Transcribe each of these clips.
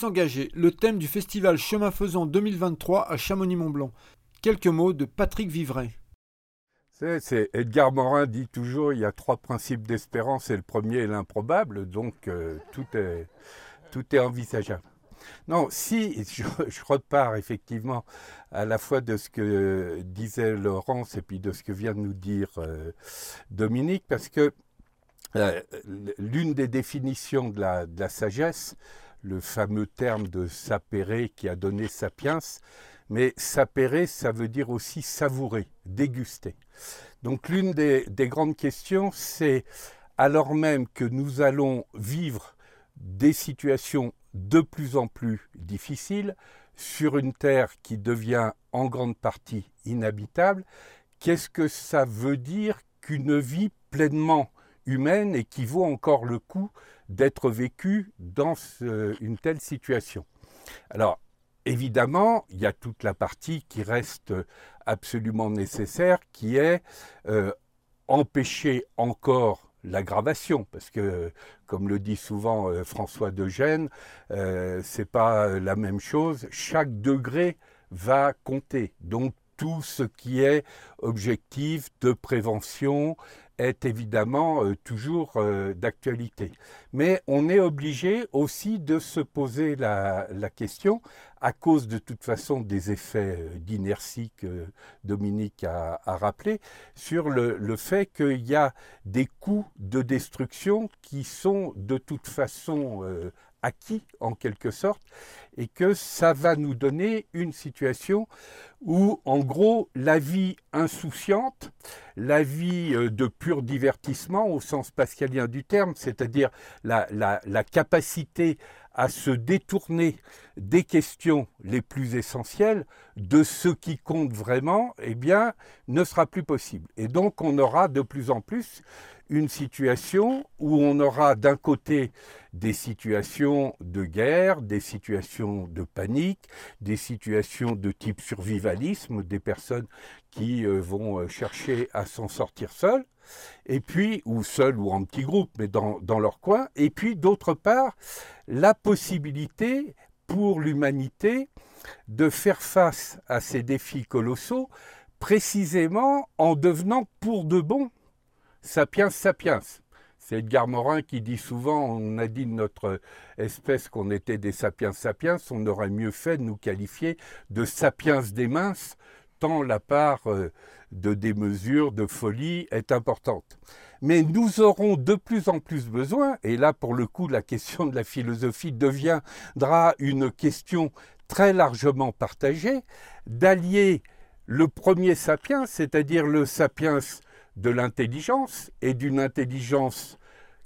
S'engager, le thème du festival Chemin Faisant 2023 à Chamonix-Mont-Blanc. Quelques mots de Patrick Vivray. Edgar Morin dit toujours il y a trois principes d'espérance et le premier est l'improbable, donc euh, tout, est, tout est envisageable. Non, si je, repars effectivement à la fois de ce que disait Laurence et puis de ce que vient de nous dire euh, Dominique, parce que euh, l'une des définitions de la, de la, sagesse, le fameux terme de sapere qui a donné sapiens, mais sapere, ça veut dire aussi savourer, déguster. Donc l'une des, grandes questions, c'est alors même que nous allons vivre des situations de plus en plus difficiles sur une terre qui devient en grande partie inhabitable, qu'est-ce que ça veut dire qu'une vie pleinement humaine et qui vaut encore le coup d'être vécue dans une telle situation Alors, évidemment, il y a toute la partie qui reste absolument nécessaire, qui est euh, empêcher encore l'aggravation, parce que, comme le dit souvent euh, François de Gênes, euh, c'est pas la même chose. Chaque degré va compter. Donc tout ce qui est objectif de prévention est évidemment euh, toujours euh, d'actualité. Mais on est obligé aussi de se poser la, question, à cause de toute façon des effets euh, d'inertie que Dominique a, rappelé, sur le, fait qu'il y a des coûts de destruction qui sont de toute façon acquis en quelque sorte, et que ça va nous donner une situation où, en gros, la vie insouciante, la vie euh, de pur divertissement au sens pascalien du terme, c'est-à-dire la, capacité à se détourner des questions les plus essentielles, de ce qui compte vraiment, eh bien, ne sera plus possible. Et donc, on aura de plus en plus une situation où on aura d'un côté des situations de guerre, des situations de panique, des situations de type survivalisme, des personnes qui euh, vont euh, chercher à s'en sortir seules, et puis, ou seules ou en petits groupes, mais dans, dans leur coin, et puis d'autre part, la possibilité pour l'humanité de faire face à ces défis colossaux précisément en devenant pour de bon Sapiens sapiens. C'est Edgar Morin qui dit souvent, on a dit de notre espèce qu'on était des sapiens sapiens, on aurait mieux fait de nous qualifier de sapiens des minces, tant la part euh, de démesure, de folie est importante. Mais nous aurons de plus en plus besoin, et là pour le coup la question de la philosophie deviendra une question très largement partagée, d'allier le premier sapiens, c'est-à-dire le sapiens de l'intelligence et d'une intelligence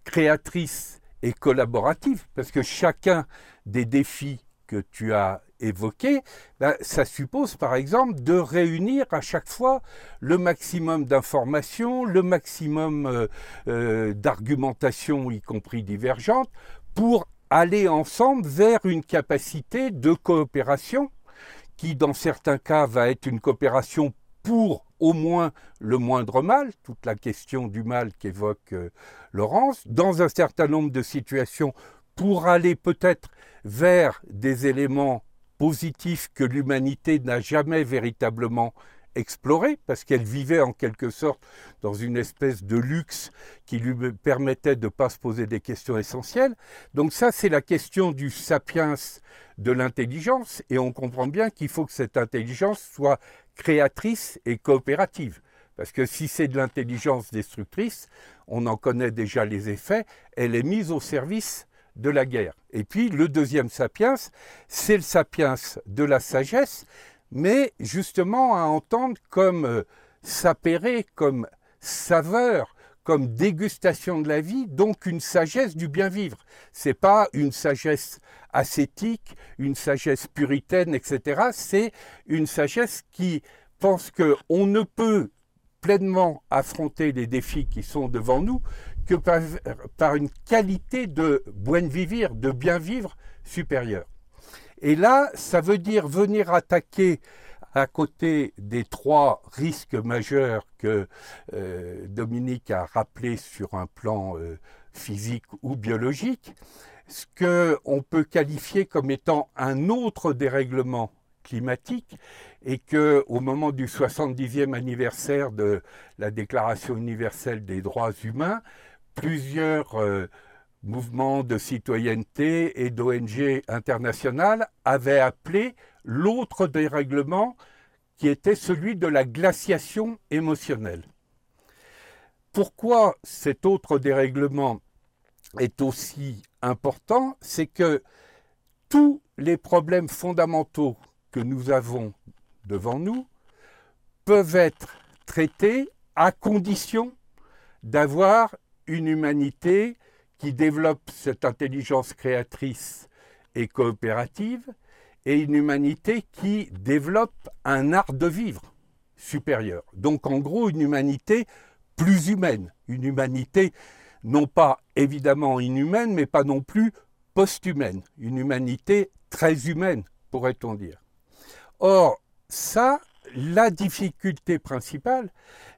créatrice et collaborative, parce que chacun des défis que tu as évoqués, ben, ça suppose par exemple de réunir à chaque fois le maximum d'informations, le maximum euh, euh, d'argumentation, y compris divergentes, pour aller ensemble vers une capacité de coopération qui, dans certains cas, va être une coopération pour au moins le moindre mal, toute la question du mal qu'évoque euh, Laurence, dans un certain nombre de situations, pour aller peut-être vers des éléments positifs que l'humanité n'a jamais véritablement explorés, parce qu'elle vivait en quelque sorte dans une espèce de luxe qui lui permettait de ne pas se poser des questions essentielles. Donc ça, c'est la question du sapiens de l'intelligence, et on comprend bien qu'il faut que cette intelligence soit créatrice et coopérative. Parce que si c'est de l'intelligence destructrice, on en connaît déjà les effets, elle est mise au service de la guerre. Et puis le deuxième sapiens, c'est le sapiens de la sagesse, mais justement à entendre comme euh, sapéré, comme saveur, comme dégustation de la vie, donc une sagesse du bien vivre. C'est pas une sagesse ascétique, une sagesse puritaine, etc. C'est une sagesse qui pense qu'on ne peut pleinement affronter les défis qui sont devant nous que par, une qualité de buen vivir, de bien vivre supérieure. Et là, ça veut dire venir attaquer à côté des trois risques majeurs que euh, Dominique a rappelés sur un plan euh, physique ou biologique, ce qu'on peut qualifier comme étant un autre dérèglement climatique et que au moment du 70e anniversaire de la Déclaration universelle des droits humains, plusieurs euh, mouvements de citoyenneté et d'ONG internationales avaient appelé l'autre dérèglement qui était celui de la glaciation émotionnelle. Pourquoi cet autre dérèglement est aussi important, c'est que tous les problèmes fondamentaux que nous avons devant nous peuvent être traités à condition d'avoir une humanité qui développe cette intelligence créatrice et coopérative et une humanité qui développe un art de vivre supérieur. Donc en gros une humanité plus humaine, une humanité non pas évidemment inhumaine, mais pas non plus post-humaine, une humanité très humaine, pourrait-on dire. Or, ça, la difficulté principale,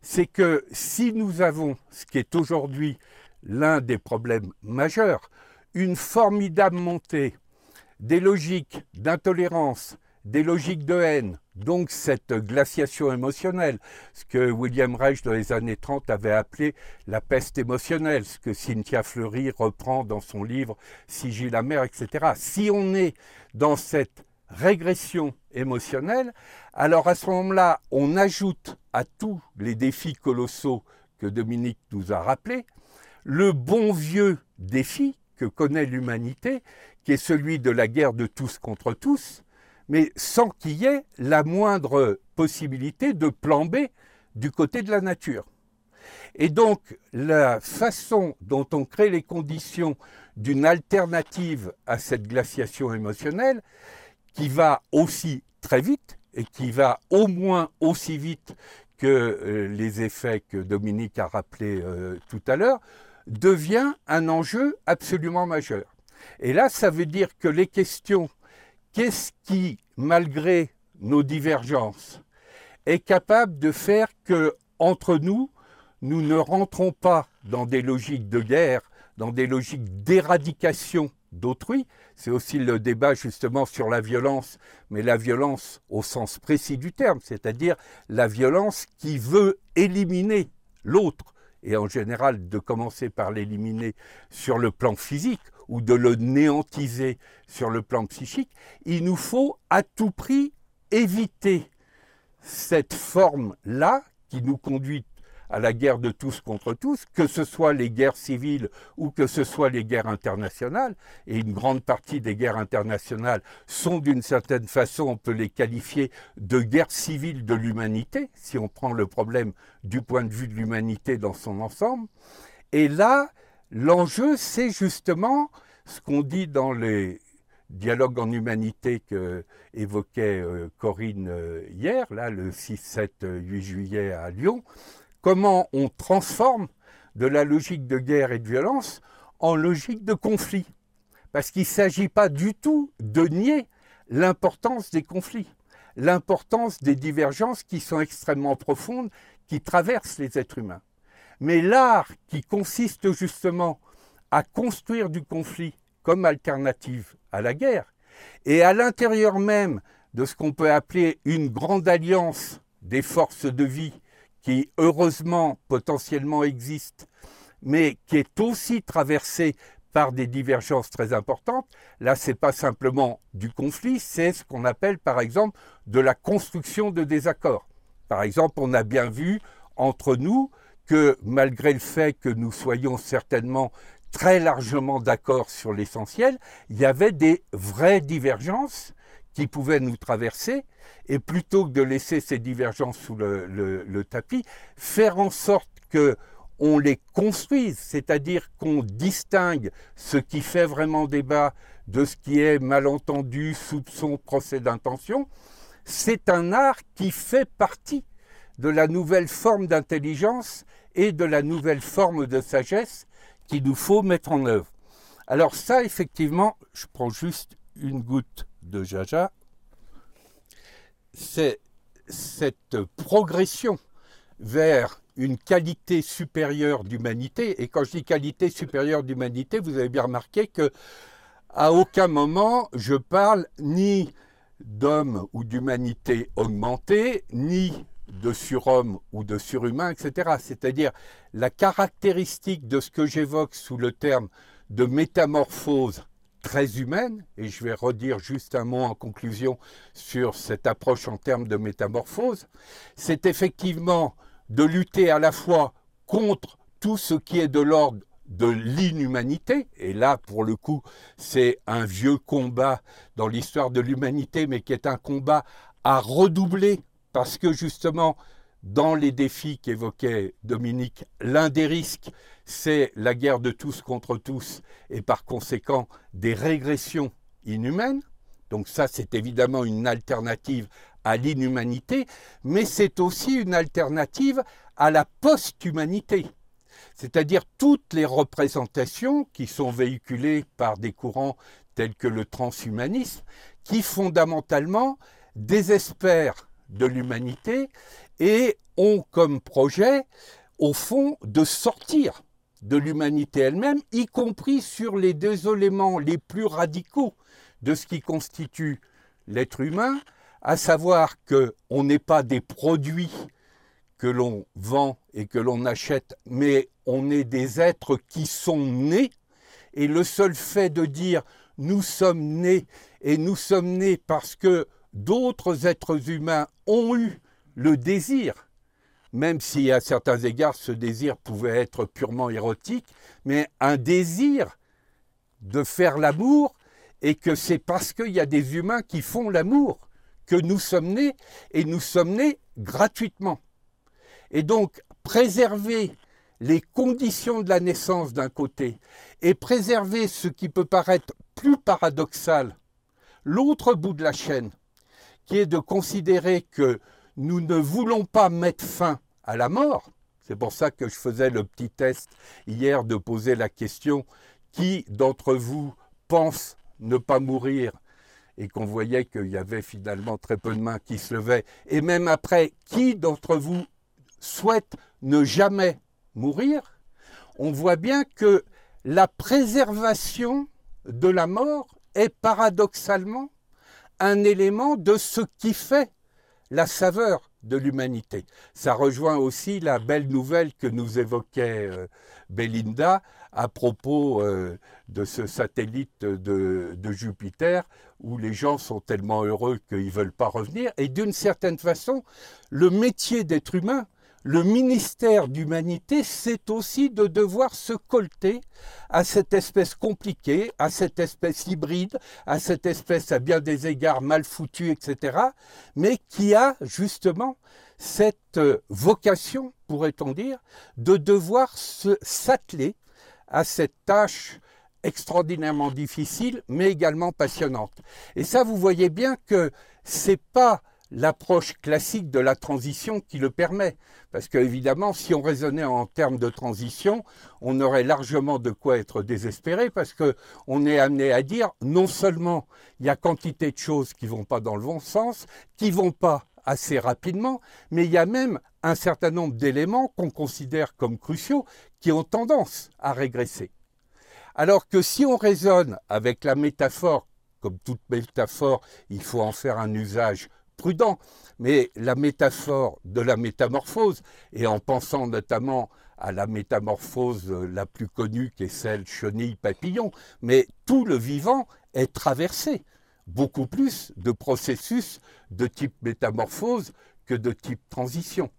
c'est que si nous avons, ce qui est aujourd'hui l'un des problèmes majeurs, une formidable montée des logiques d'intolérance, des logiques de haine, donc cette glaciation émotionnelle, ce que William Reich dans les années 30 avait appelé la peste émotionnelle, ce que Cynthia Fleury reprend dans son livre Sigil la mer, etc. Si on est dans cette régression émotionnelle, alors à ce moment-là, on ajoute à tous les défis colossaux que Dominique nous a rappelés, le bon vieux défi que connaît l'humanité, qui est celui de la guerre de tous contre tous, mais sans qu'il y ait la moindre possibilité de plan B du côté de la nature. Et donc, la façon dont on crée les conditions d'une alternative à cette glaciation émotionnelle, qui va aussi très vite et qui va au moins aussi vite que euh, les effets que Dominique a rappelés euh, tout à l'heure, devient un enjeu absolument majeur. Et là, ça veut dire que les questions Qu'est-ce qui, malgré nos divergences, est capable de faire que, entre nous, nous ne rentrons pas dans des logiques de guerre, dans des logiques d'éradication d'autrui. C'est aussi le débat justement sur la violence, mais la violence au sens précis du terme, c'est-à-dire la violence qui veut éliminer l'autre, et en général de commencer par l'éliminer sur le plan physique ou de le néantiser sur le plan psychique, il nous faut à tout prix éviter cette forme-là qui nous conduit à la guerre de tous contre tous, que ce soit les guerres civiles ou que ce soit les guerres internationales, et une grande partie des guerres internationales sont d'une certaine façon, on peut les qualifier de guerres civiles de l'humanité, si on prend le problème du point de vue de l'humanité dans son ensemble. Et là, L'enjeu, c'est justement ce qu'on dit dans les dialogues en humanité que évoquait euh, Corinne euh, hier, là, le 6, 7, 8 juillet à Lyon, comment on transforme de la logique de guerre et de violence en logique de conflit? Parce qu'il ne s'agit pas du tout de nier l'importance des conflits, l'importance des divergences qui sont extrêmement profondes, qui traversent les êtres humains. Mais l'art qui consiste justement à construire du conflit comme alternative à la guerre, et à l'intérieur même de ce qu'on peut appeler une grande alliance des forces de vie qui heureusement potentiellement existe, mais qui est aussi traversée par des divergences très importantes. Là, ce n'est pas simplement du conflit, c'est ce qu'on appelle par exemple de la construction de désaccords. Par exemple, on a bien vu entre nous que malgré le fait que nous soyons certainement très largement d'accord sur l'essentiel, il y avait des vraies divergences qui pouvaient nous traverser, et plutôt que de laisser ces divergences sous le, tapis, faire en sorte que on les construise, c'est-à-dire qu'on distingue ce qui fait vraiment débat de ce qui est malentendu, soupçon, procès d'intention, c'est un art qui fait partie de la nouvelle forme d'intelligence et de la nouvelle forme de sagesse qu'il nous faut mettre en œuvre. Alors ça, effectivement, je prends juste une goutte de jaja, c'est cette progression vers une qualité supérieure d'humanité, et quand je dis qualité supérieure d'humanité, vous avez bien remarqué que à aucun moment je parle ni d'homme ou d'humanité augmentée, ni de surhomme ou de surhumain, etc. C'est-à-dire la caractéristique de ce que j'évoque sous le terme de métamorphose très humaine, et je vais redire juste un mot en conclusion sur cette approche en termes de métamorphose, c'est effectivement de lutter à la fois contre tout ce qui est de l'ordre de l'inhumanité, et là pour le coup c'est un vieux combat dans l'histoire de l'humanité, mais qui est un combat à redoubler, parce que justement dans les défis qu'évoquait Dominique, l'un des risques, c'est la guerre de tous contre tous et par conséquent des régressions inhumaines. Donc ça, c'est évidemment une alternative à l'inhumanité, mais c'est aussi une alternative à la post-humanité. C'est-à-dire toutes les représentations qui sont véhiculées par des courants tels que le transhumanisme, qui fondamentalement désespèrent de l'humanité et ont comme projet, au fond, de sortir de l'humanité elle-même, y compris sur les deux éléments les plus radicaux de ce qui constitue l'être humain, à savoir qu'on n'est pas des produits que l'on vend et que l'on achète, mais on est des êtres qui sont nés, et le seul fait de dire nous sommes nés, et nous sommes nés parce que d'autres êtres humains ont eu le désir, même si à certains égards ce désir pouvait être purement érotique, mais un désir de faire l'amour, et que c'est parce qu'il y a des humains qui font l'amour que nous sommes nés, et nous sommes nés gratuitement. Et donc, préserver les conditions de la naissance d'un côté et préserver ce qui peut paraître plus paradoxal, l'autre bout de la chaîne, qui est de considérer que nous ne voulons pas mettre fin à la mort. C'est pour ça que je faisais le petit test hier de poser la question qui d'entre vous pense ne pas mourir? Et qu'on voyait qu'il y avait finalement très peu de mains qui se levaient. Et même après, qui d'entre vous souhaite ne jamais mourir, on voit bien que la préservation de la mort est paradoxalement un élément de ce qui fait la saveur de l'humanité. Ça rejoint aussi la belle nouvelle que nous évoquait euh, Belinda à propos euh, de ce satellite de, de, Jupiter où les gens sont tellement heureux qu'ils ne veulent pas revenir. Et d'une certaine façon, le métier d'être humain le ministère d'humanité, c'est aussi de devoir se colter à cette espèce compliquée, à cette espèce hybride, à cette espèce à bien des égards mal foutue, etc., mais qui a justement cette vocation, pourrait-on dire, de devoir s'atteler à cette tâche extraordinairement difficile, mais également passionnante. Et ça, vous voyez bien que c'est pas l'approche classique de la transition qui le permet. Parce qu'évidemment, si on raisonnait en termes de transition, on aurait largement de quoi être désespéré parce qu'on est amené à dire non seulement il y a quantité de choses qui vont pas dans le bon sens, qui vont pas assez rapidement, mais il y a même un certain nombre d'éléments qu'on considère comme cruciaux qui ont tendance à régresser. Alors que si on raisonne avec la métaphore, comme toute métaphore, il faut en faire un usage prudent, mais la métaphore de la métamorphose, et en pensant notamment à la métamorphose la plus connue qui est celle chenille-papillon, mais tout le vivant est traversé beaucoup plus de processus de type métamorphose que de type transition.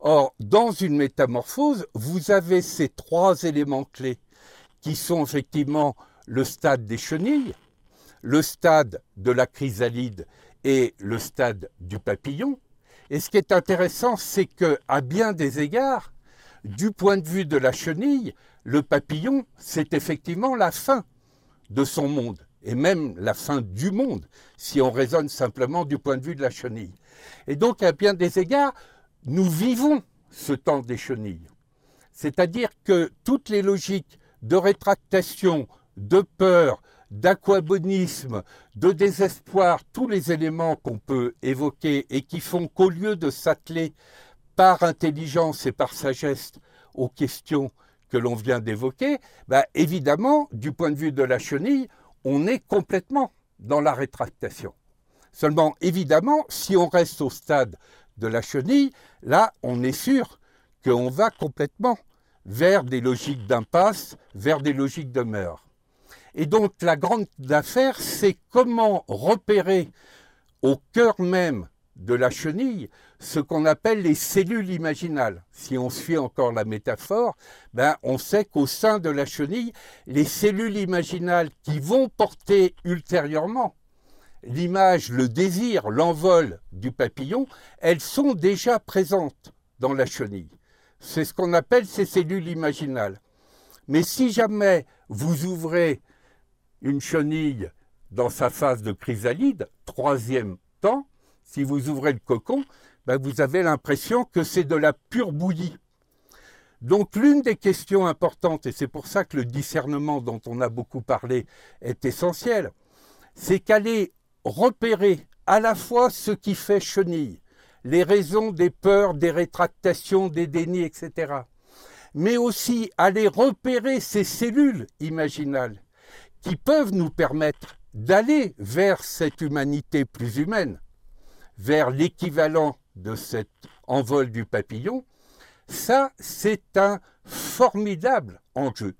Or, dans une métamorphose, vous avez ces trois éléments clés qui sont effectivement le stade des chenilles, le stade de la chrysalide et le stade du papillon. Et ce qui est intéressant, c'est que, à bien des égards, du point de vue de la chenille, le papillon, c'est effectivement la fin de son monde, et même la fin du monde, si on raisonne simplement du point de vue de la chenille. Et donc, à bien des égards, nous vivons ce temps des chenilles. C'est-à-dire que toutes les logiques de rétractation, de peur, d'aquabonisme, de désespoir, tous les éléments qu'on peut évoquer et qui font qu'au lieu de s'atteler par intelligence et par sagesse aux questions que l'on vient d'évoquer, bah, évidemment, du point de vue de la chenille, on est complètement dans la rétractation. Seulement, évidemment, si on reste au stade de la chenille, là, on est sûr qu'on va complètement vers des logiques d'impasse, vers des logiques de meurtre. Et donc, la grande affaire, c'est comment repérer au cœur même de la chenille ce qu'on appelle les cellules imaginales. Si on suit encore la métaphore, ben on sait qu'au sein de la chenille, les cellules imaginales qui vont porter ultérieurement l'image, le désir, l'envol du papillon, elles sont déjà présentes dans la chenille. C'est ce qu'on appelle ces cellules imaginales. Mais si jamais vous ouvrez une chenille dans sa phase de chrysalide, troisième temps, si vous ouvrez le cocon, ben, vous avez l'impression que c'est de la pure bouillie. Donc l'une des questions importantes, et c'est pour ça que le discernement dont on a beaucoup parlé est essentiel, c'est qu'aller repérer à la fois ce qui fait chenille, les raisons des peurs, des rétractations, des dénis, etc., mais aussi aller repérer ces cellules imaginales qui peuvent nous permettre d'aller vers cette humanité plus humaine, vers l'équivalent de cet envol du papillon, ça, c'est un formidable enjeu.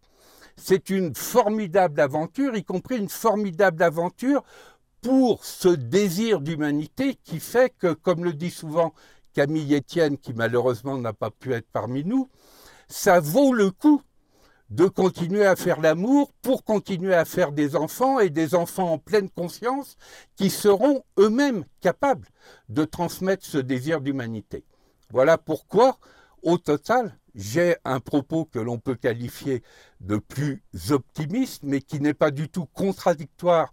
C'est une formidable aventure, y compris une formidable aventure pour ce désir d'humanité qui fait que, comme le dit souvent Camille Etienne, qui malheureusement n'a pas pu être parmi nous, ça vaut le coup de continuer à faire l'amour pour continuer à faire des enfants et des enfants en pleine conscience qui seront eux-mêmes capables de transmettre ce désir d'humanité. Voilà pourquoi, au total, j'ai un propos que l'on peut qualifier de plus optimiste, mais qui n'est pas du tout contradictoire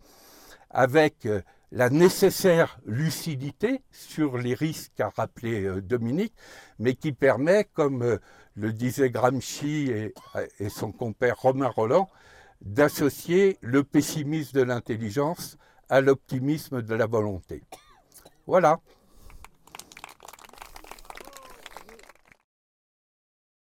avec euh, la nécessaire lucidité sur les risques qu'a rappelé euh, Dominique, mais qui permet, comme euh, le disait Gramsci et, et son compère Romain Roland, d'associer le pessimisme de l'intelligence à l'optimisme de la volonté. Voilà.